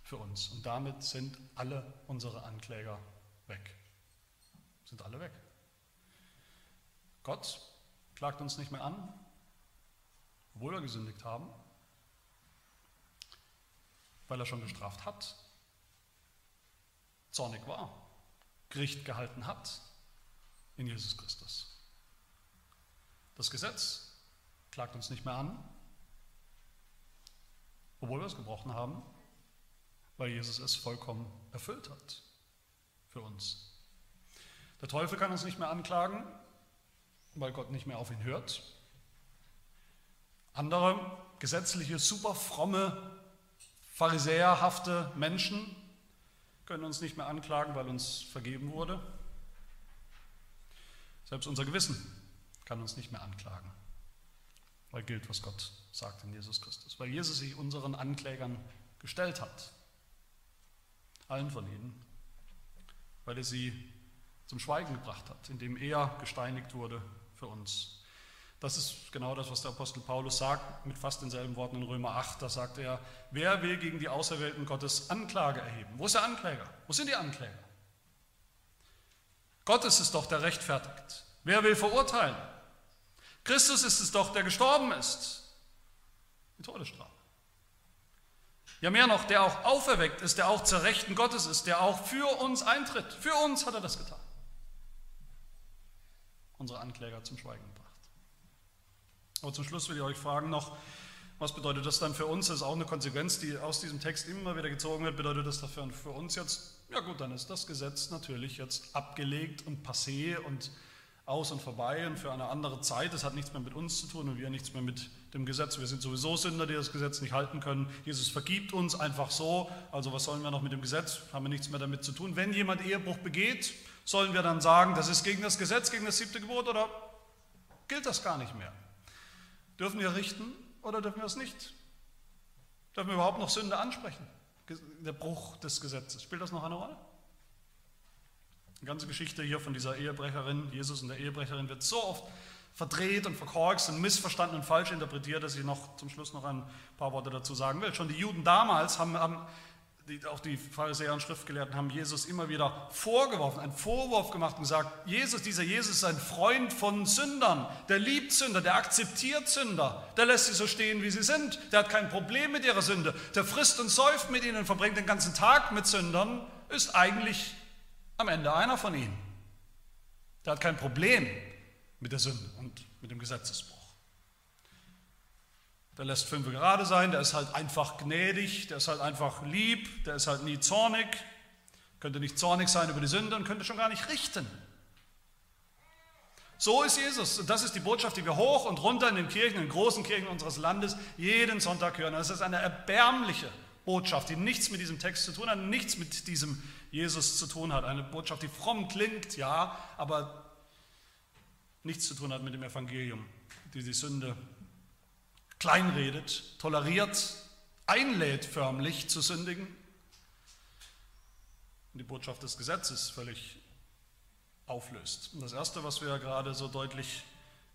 für uns. Und damit sind alle unsere Ankläger weg. Sind alle weg. Gott klagt uns nicht mehr an, obwohl wir gesündigt haben, weil er schon gestraft hat, zornig war, Gericht gehalten hat in Jesus Christus. Das Gesetz klagt uns nicht mehr an, obwohl wir es gebrochen haben, weil Jesus es vollkommen erfüllt hat für uns. Der Teufel kann uns nicht mehr anklagen, weil Gott nicht mehr auf ihn hört. Andere gesetzliche, super fromme, pharisäerhafte Menschen können uns nicht mehr anklagen, weil uns vergeben wurde. Selbst unser Gewissen kann uns nicht mehr anklagen, weil gilt, was Gott sagt in Jesus Christus, weil Jesus sich unseren Anklägern gestellt hat, allen von ihnen, weil er sie zum Schweigen gebracht hat, indem er gesteinigt wurde für uns. Das ist genau das, was der Apostel Paulus sagt, mit fast denselben Worten in Römer 8. Da sagt er, wer will gegen die Auserwählten Gottes Anklage erheben? Wo ist der Ankläger? Wo sind die Ankläger? Gott ist es doch, der rechtfertigt. Wer will verurteilen? Christus ist es doch, der gestorben ist. Die Todesstrafe. Ja, mehr noch, der auch auferweckt ist, der auch zur Rechten Gottes ist, der auch für uns eintritt. Für uns hat er das getan. Unsere Ankläger zum Schweigen gebracht. Aber zum Schluss will ich euch fragen noch, was bedeutet das dann für uns? Das ist auch eine Konsequenz, die aus diesem Text immer wieder gezogen wird. Bedeutet das dafür für uns jetzt? Ja gut, dann ist das Gesetz natürlich jetzt abgelegt und passé und aus und vorbei und für eine andere Zeit. Das hat nichts mehr mit uns zu tun und wir nichts mehr mit dem Gesetz. Wir sind sowieso Sünder, die das Gesetz nicht halten können. Jesus vergibt uns einfach so. Also was sollen wir noch mit dem Gesetz? Haben wir nichts mehr damit zu tun. Wenn jemand Ehebruch begeht, sollen wir dann sagen, das ist gegen das Gesetz, gegen das siebte Gebot oder gilt das gar nicht mehr? Dürfen wir richten oder dürfen wir es nicht? Dürfen wir überhaupt noch Sünde ansprechen? Der Bruch des Gesetzes. Spielt das noch eine Rolle? Die ganze Geschichte hier von dieser Ehebrecherin, Jesus und der Ehebrecherin, wird so oft verdreht und verkorkst und missverstanden und falsch interpretiert, dass ich noch zum Schluss noch ein paar Worte dazu sagen will. Schon die Juden damals haben, haben die, auch die Pharisäer und Schriftgelehrten haben Jesus immer wieder vorgeworfen, einen Vorwurf gemacht und gesagt, Jesus, dieser Jesus ist ein Freund von Sündern, der liebt Sünder, der akzeptiert Sünder, der lässt sie so stehen, wie sie sind, der hat kein Problem mit ihrer Sünde, der frisst und säuft mit ihnen und verbringt den ganzen Tag mit Sündern, ist eigentlich am Ende einer von ihnen. Der hat kein Problem mit der Sünde und mit dem Gesetzesbruch. Der lässt fünf gerade sein, der ist halt einfach gnädig, der ist halt einfach lieb, der ist halt nie zornig, könnte nicht zornig sein über die Sünde und könnte schon gar nicht richten. So ist Jesus. Und das ist die Botschaft, die wir hoch und runter in den Kirchen, in den großen Kirchen unseres Landes jeden Sonntag hören. Das ist eine erbärmliche Botschaft, die nichts mit diesem Text zu tun hat, nichts mit diesem Jesus zu tun hat. Eine Botschaft, die fromm klingt, ja, aber nichts zu tun hat mit dem Evangelium, die die Sünde kleinredet, toleriert, einlädt förmlich zu sündigen und die Botschaft des Gesetzes völlig auflöst. Und das Erste, was wir gerade so deutlich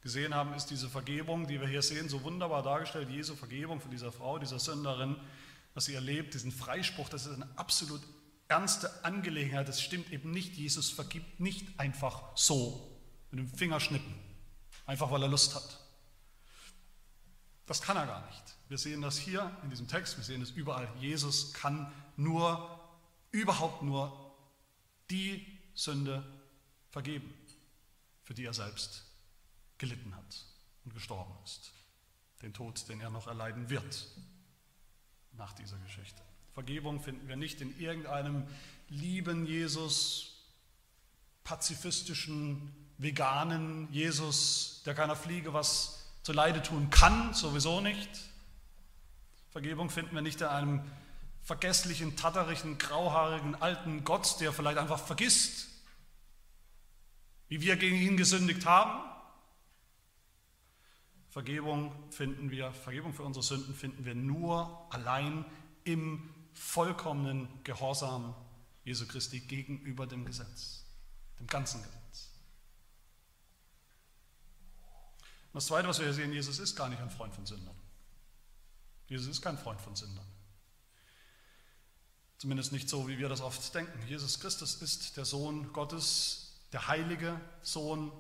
gesehen haben, ist diese Vergebung, die wir hier sehen, so wunderbar dargestellt, Jesu Vergebung von dieser Frau, dieser Sünderin, was sie erlebt, diesen Freispruch, das ist eine absolut ernste Angelegenheit, das stimmt eben nicht, Jesus vergibt nicht einfach so, mit dem Fingerschnippen, einfach weil er Lust hat. Das kann er gar nicht. Wir sehen das hier in diesem Text, wir sehen es überall. Jesus kann nur, überhaupt nur die Sünde vergeben, für die er selbst gelitten hat und gestorben ist. Den Tod, den er noch erleiden wird nach dieser Geschichte. Vergebung finden wir nicht in irgendeinem lieben Jesus, pazifistischen veganen Jesus, der keiner Fliege was zu Leide tun kann, sowieso nicht. Vergebung finden wir nicht in einem vergesslichen, tatterigen, grauhaarigen alten Gott, der vielleicht einfach vergisst, wie wir gegen ihn gesündigt haben. Vergebung finden wir, Vergebung für unsere Sünden finden wir nur allein im vollkommenen Gehorsam Jesu Christi gegenüber dem Gesetz, dem ganzen Gesetz. Und das Zweite, was wir hier sehen, Jesus ist gar nicht ein Freund von Sündern. Jesus ist kein Freund von Sündern. Zumindest nicht so, wie wir das oft denken. Jesus Christus ist der Sohn Gottes, der heilige Sohn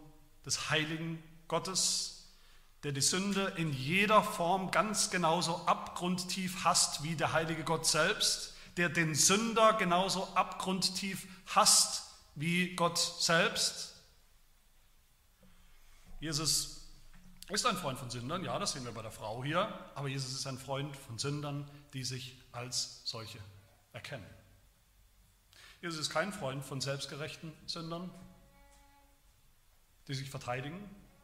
des heiligen Gottes, der die Sünde in jeder Form ganz genauso abgrundtief hasst wie der heilige Gott selbst, der den Sünder genauso abgrundtief hasst wie Gott selbst. Jesus ist ein Freund von Sündern, ja, das sehen wir bei der Frau hier, aber Jesus ist ein Freund von Sündern, die sich als solche erkennen. Jesus ist kein Freund von selbstgerechten Sündern, die sich verteidigen.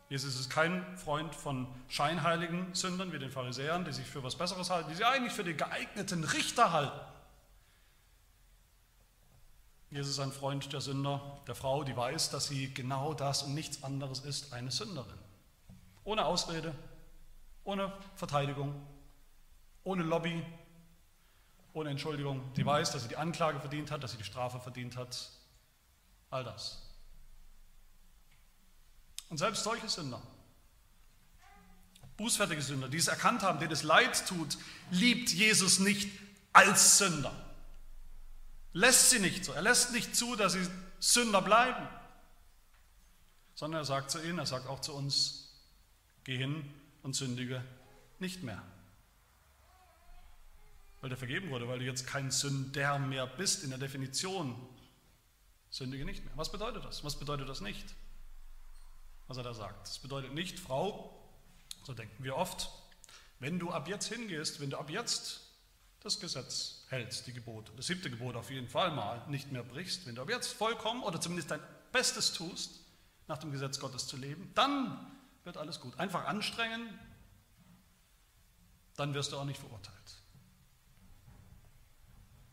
Jesus ist kein Freund von scheinheiligen Sündern wie den Pharisäern, die sich für was Besseres halten, die sich eigentlich für die geeigneten Richter halten. Jesus ist ein Freund der Sünder, der Frau, die weiß, dass sie genau das und nichts anderes ist, eine Sünderin. Ohne Ausrede, ohne Verteidigung, ohne Lobby, ohne Entschuldigung. Die weiß, dass sie die Anklage verdient hat, dass sie die Strafe verdient hat. All das. Und selbst solche Sünder, bußfertige Sünder, die es erkannt haben, denen es leid tut, liebt Jesus nicht als Sünder. Lässt sie nicht so. Er lässt nicht zu, dass sie Sünder bleiben, sondern er sagt zu ihnen, er sagt auch zu uns, Geh hin und sündige nicht mehr. Weil dir vergeben wurde, weil du jetzt kein Sünder mehr bist in der Definition. Sündige nicht mehr. Was bedeutet das? Was bedeutet das nicht? Was er da sagt. Das bedeutet nicht, Frau, so denken wir oft, wenn du ab jetzt hingehst, wenn du ab jetzt das Gesetz hältst, die Gebote, das siebte Gebot auf jeden Fall mal nicht mehr brichst, wenn du ab jetzt vollkommen oder zumindest dein Bestes tust, nach dem Gesetz Gottes zu leben, dann wird alles gut. Einfach anstrengen, dann wirst du auch nicht verurteilt.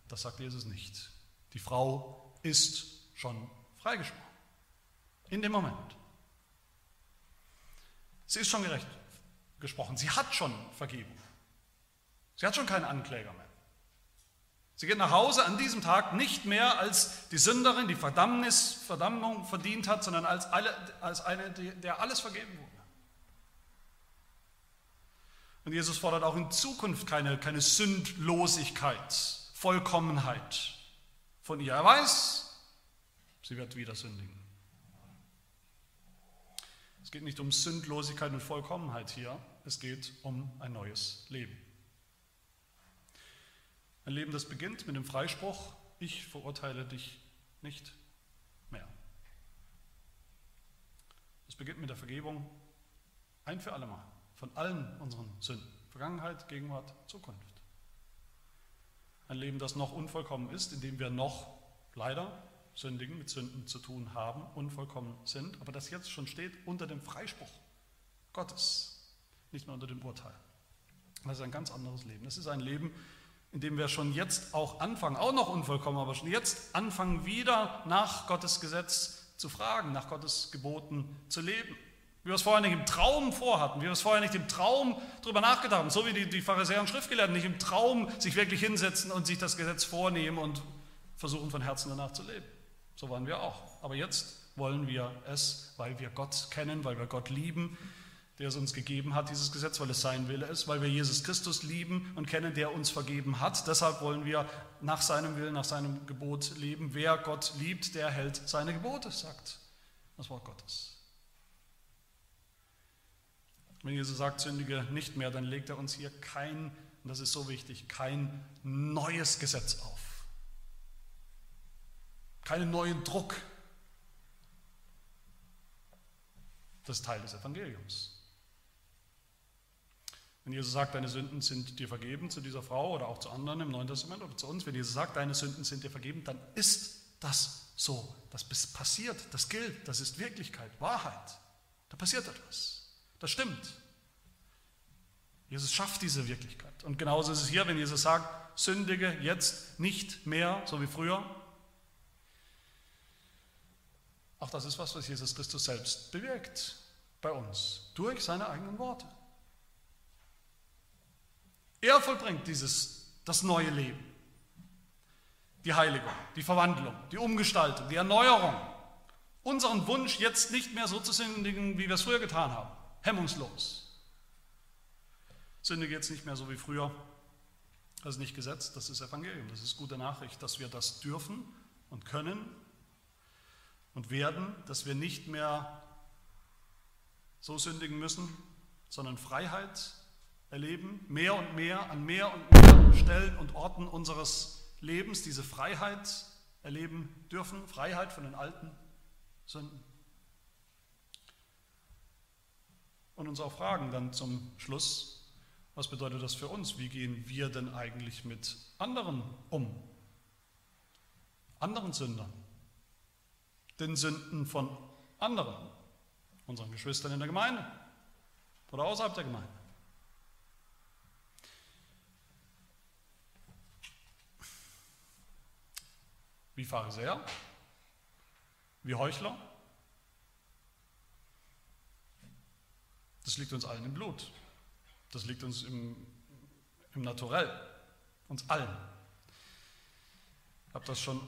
Das sagt Jesus nicht. Die Frau ist schon freigesprochen. In dem Moment. Sie ist schon gerecht gesprochen. Sie hat schon Vergebung. Sie hat schon keinen Ankläger mehr. Sie geht nach Hause an diesem Tag nicht mehr als die Sünderin, die Verdammnis, Verdammung verdient hat, sondern als, alle, als eine, der alles vergeben wurde. Und Jesus fordert auch in Zukunft keine, keine Sündlosigkeit, Vollkommenheit von ihr. Er weiß, sie wird wieder sündigen. Es geht nicht um Sündlosigkeit und Vollkommenheit hier, es geht um ein neues Leben. Ein Leben, das beginnt mit dem Freispruch, ich verurteile dich nicht mehr. Es beginnt mit der Vergebung ein für allemal von allen unseren Sünden. Vergangenheit, Gegenwart, Zukunft. Ein Leben, das noch unvollkommen ist, in dem wir noch leider sündigen, mit Sünden zu tun haben, unvollkommen sind, aber das jetzt schon steht unter dem Freispruch Gottes, nicht mehr unter dem Urteil. Das ist ein ganz anderes Leben. Das ist ein Leben, in dem wir schon jetzt auch anfangen, auch noch unvollkommen, aber schon jetzt anfangen, wieder nach Gottes Gesetz zu fragen, nach Gottes Geboten zu leben. Wie wir es vorher nicht im Traum vorhatten, wie wir es vorher nicht im Traum darüber nachgedacht haben, so wie die, die Pharisäer und Schriftgelehrten nicht im Traum sich wirklich hinsetzen und sich das Gesetz vornehmen und versuchen von Herzen danach zu leben. So waren wir auch. Aber jetzt wollen wir es, weil wir Gott kennen, weil wir Gott lieben, der es uns gegeben hat, dieses Gesetz, weil es sein Wille ist, weil wir Jesus Christus lieben und kennen, der uns vergeben hat. Deshalb wollen wir nach seinem Willen, nach seinem Gebot leben. Wer Gott liebt, der hält seine Gebote, sagt das Wort Gottes. Wenn Jesus sagt, sündige nicht mehr, dann legt er uns hier kein, und das ist so wichtig, kein neues Gesetz auf. Keinen neuen Druck. Das ist Teil des Evangeliums. Wenn Jesus sagt, deine Sünden sind dir vergeben zu dieser Frau oder auch zu anderen im Neuen Testament oder zu uns, wenn Jesus sagt, deine Sünden sind dir vergeben, dann ist das so, das passiert, das gilt, das ist Wirklichkeit, Wahrheit. Da passiert etwas. Das stimmt. Jesus schafft diese Wirklichkeit. Und genauso ist es hier, wenn Jesus sagt, sündige jetzt nicht mehr, so wie früher. Auch das ist was, was Jesus Christus selbst bewirkt bei uns, durch seine eigenen Worte. Er vollbringt dieses, das neue Leben, die Heiligung, die Verwandlung, die Umgestaltung, die Erneuerung. Unseren Wunsch, jetzt nicht mehr so zu sündigen, wie wir es früher getan haben, hemmungslos. Sündige jetzt nicht mehr so wie früher. Das ist nicht Gesetz, das ist Evangelium. Das ist gute Nachricht, dass wir das dürfen und können und werden, dass wir nicht mehr so sündigen müssen, sondern Freiheit erleben, mehr und mehr, an mehr und mehr Stellen und Orten unseres Lebens diese Freiheit erleben dürfen, Freiheit von den alten Sünden. Und uns auch fragen dann zum Schluss, was bedeutet das für uns? Wie gehen wir denn eigentlich mit anderen um? Anderen Sündern, den Sünden von anderen, unseren Geschwistern in der Gemeinde oder außerhalb der Gemeinde. Wie Pharisäer? Wie Heuchler? Das liegt uns allen im Blut. Das liegt uns im, im Naturell, uns allen. Ich habe das schon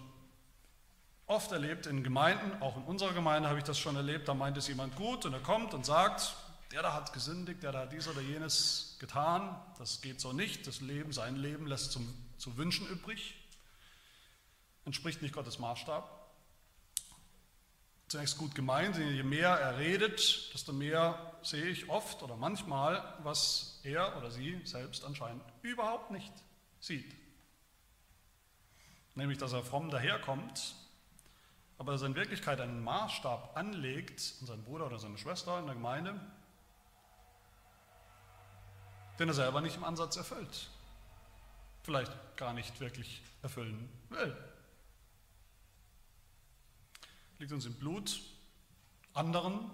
oft erlebt in Gemeinden, auch in unserer Gemeinde habe ich das schon erlebt, da meint es jemand gut und er kommt und sagt, der da hat gesündigt, der da hat dies oder jenes getan, das geht so nicht, das Leben, sein Leben lässt zum, zu wünschen übrig entspricht nicht Gottes Maßstab. Zunächst gut gemeint, je mehr er redet, desto mehr sehe ich oft oder manchmal, was er oder sie selbst anscheinend überhaupt nicht sieht. Nämlich, dass er fromm daherkommt, aber dass er in Wirklichkeit einen Maßstab anlegt an seinen Bruder oder seine Schwester in der Gemeinde, den er selber nicht im Ansatz erfüllt. Vielleicht gar nicht wirklich erfüllen will liegt uns im Blut, anderen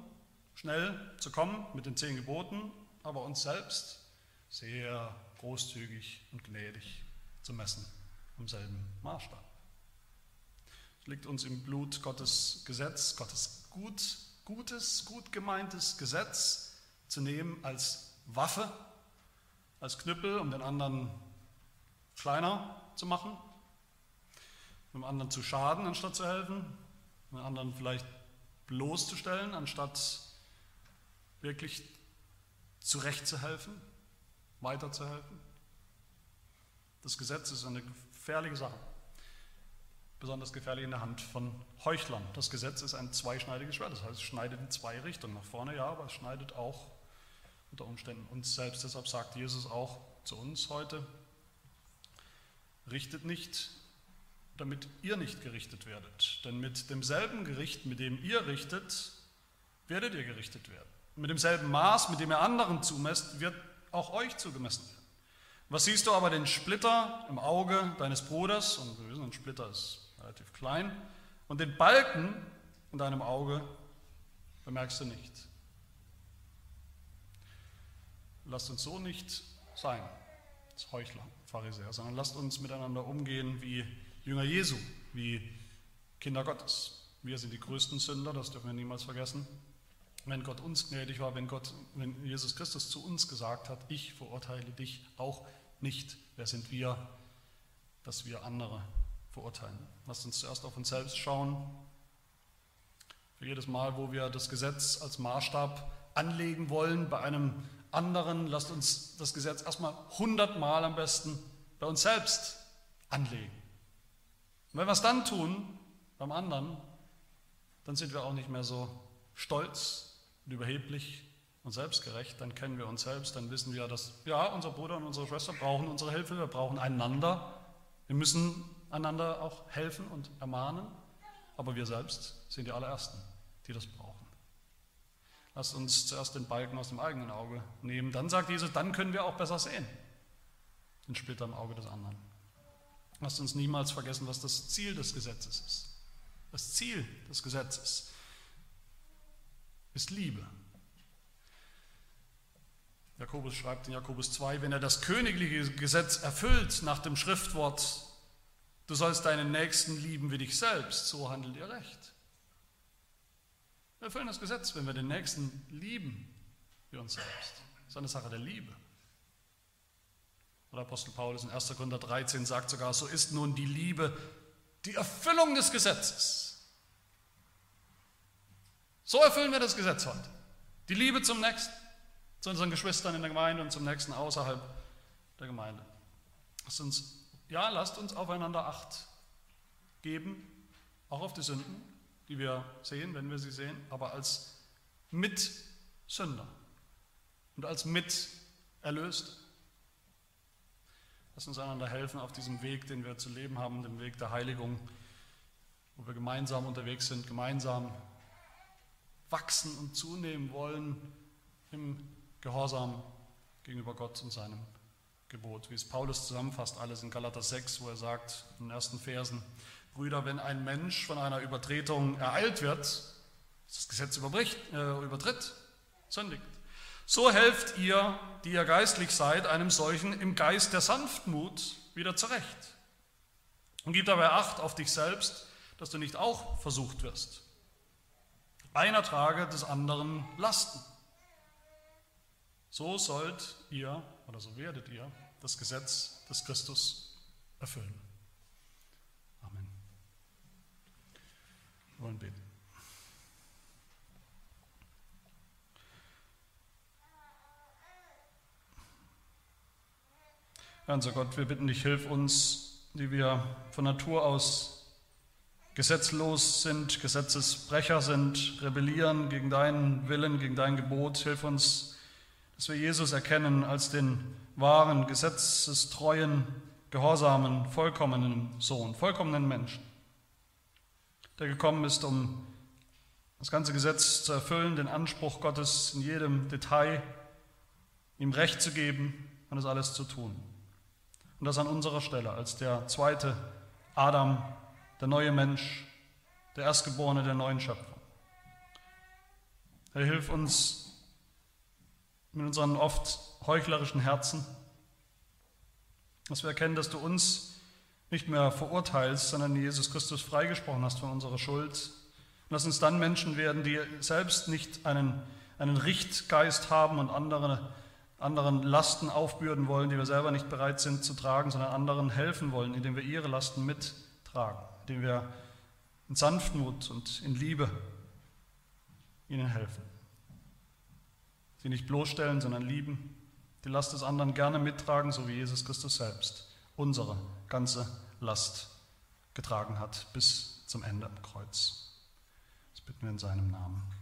schnell zu kommen mit den zehn Geboten, aber uns selbst sehr großzügig und gnädig zu messen im selben Maßstab. Es liegt uns im Blut Gottes Gesetz, Gottes gut, gutes, gut gemeintes Gesetz zu nehmen als Waffe, als Knüppel, um den anderen kleiner zu machen, dem anderen zu schaden, anstatt zu helfen, den anderen vielleicht bloßzustellen, anstatt wirklich zurechtzuhelfen, weiterzuhelfen. Das Gesetz ist eine gefährliche Sache, besonders gefährlich in der Hand von Heuchlern. Das Gesetz ist ein zweischneidiges Schwert, das heißt, es schneidet in zwei Richtungen, nach vorne ja, aber es schneidet auch unter Umständen uns selbst. Deshalb sagt Jesus auch zu uns heute, richtet nicht damit ihr nicht gerichtet werdet. Denn mit demselben Gericht, mit dem ihr richtet, werdet ihr gerichtet werden. Mit demselben Maß, mit dem ihr anderen zumesst, wird auch euch zugemessen werden. Was siehst du aber den Splitter im Auge deines Bruders, und wir wissen, ein Splitter ist relativ klein, und den Balken in deinem Auge bemerkst du nicht. Lasst uns so nicht sein, als Heuchler, Pharisäer, sondern lasst uns miteinander umgehen wie Jünger Jesu, wie Kinder Gottes. Wir sind die größten Sünder, das dürfen wir niemals vergessen. Wenn Gott uns gnädig war, wenn, Gott, wenn Jesus Christus zu uns gesagt hat, ich verurteile dich auch nicht, wer sind wir, dass wir andere verurteilen. Lasst uns zuerst auf uns selbst schauen. Für jedes Mal, wo wir das Gesetz als Maßstab anlegen wollen bei einem anderen, lasst uns das Gesetz erstmal hundertmal am besten bei uns selbst anlegen. Und wenn wir es dann tun, beim anderen, dann sind wir auch nicht mehr so stolz und überheblich und selbstgerecht, dann kennen wir uns selbst, dann wissen wir, dass ja, unser Bruder und unsere Schwester brauchen unsere Hilfe, wir brauchen einander, wir müssen einander auch helfen und ermahnen, aber wir selbst sind die allerersten, die das brauchen. Lasst uns zuerst den Balken aus dem eigenen Auge nehmen, dann sagt Jesus, dann können wir auch besser sehen, den Splitter im Auge des anderen. Lasst uns niemals vergessen, was das Ziel des Gesetzes ist. Das Ziel des Gesetzes ist Liebe. Jakobus schreibt in Jakobus 2, wenn er das königliche Gesetz erfüllt nach dem Schriftwort, du sollst deinen Nächsten lieben wie dich selbst, so handelt ihr recht. Wir erfüllen das Gesetz, wenn wir den Nächsten lieben wie uns selbst. Das ist eine Sache der Liebe. Und Apostel Paulus in 1. Korinther 13 sagt sogar, so ist nun die Liebe die Erfüllung des Gesetzes. So erfüllen wir das Gesetz heute. Die Liebe zum Nächsten, zu unseren Geschwistern in der Gemeinde und zum Nächsten außerhalb der Gemeinde. Lasst uns, ja, lasst uns aufeinander Acht geben, auch auf die Sünden, die wir sehen, wenn wir sie sehen, aber als Mitsünder und als Miterlöste. Lass uns einander helfen auf diesem Weg, den wir zu leben haben, dem Weg der Heiligung, wo wir gemeinsam unterwegs sind, gemeinsam wachsen und zunehmen wollen im Gehorsam gegenüber Gott und seinem Gebot. Wie es Paulus zusammenfasst, alles in Galater 6, wo er sagt, in den ersten Versen, Brüder, wenn ein Mensch von einer Übertretung ereilt wird, das Gesetz äh, übertritt, sündigt, so helft ihr, die ihr geistlich seid, einem solchen im Geist der Sanftmut wieder zurecht. Und gib dabei Acht auf dich selbst, dass du nicht auch versucht wirst. Einer trage des anderen Lasten. So sollt ihr, oder so werdet ihr, das Gesetz des Christus erfüllen. Amen. Wir wollen beten. Herr unser Gott, wir bitten dich, hilf uns, die wir von Natur aus gesetzlos sind, Gesetzesbrecher sind, rebellieren gegen deinen Willen, gegen dein Gebot. Hilf uns, dass wir Jesus erkennen als den wahren, gesetzestreuen, gehorsamen, vollkommenen Sohn, vollkommenen Menschen, der gekommen ist, um das ganze Gesetz zu erfüllen, den Anspruch Gottes in jedem Detail, ihm Recht zu geben und das alles zu tun. Und das an unserer Stelle, als der zweite Adam, der neue Mensch, der Erstgeborene der neuen Schöpfung. Herr, hilf uns mit unseren oft heuchlerischen Herzen, dass wir erkennen, dass du uns nicht mehr verurteilst, sondern Jesus Christus freigesprochen hast von unserer Schuld. lass uns dann Menschen werden, die selbst nicht einen, einen Richtgeist haben und andere anderen Lasten aufbürden wollen, die wir selber nicht bereit sind zu tragen, sondern anderen helfen wollen, indem wir ihre Lasten mittragen, indem wir in Sanftmut und in Liebe ihnen helfen. Sie nicht bloßstellen, sondern lieben, die Last des anderen gerne mittragen, so wie Jesus Christus selbst unsere ganze Last getragen hat bis zum Ende am Kreuz. Das bitten wir in seinem Namen. Amen.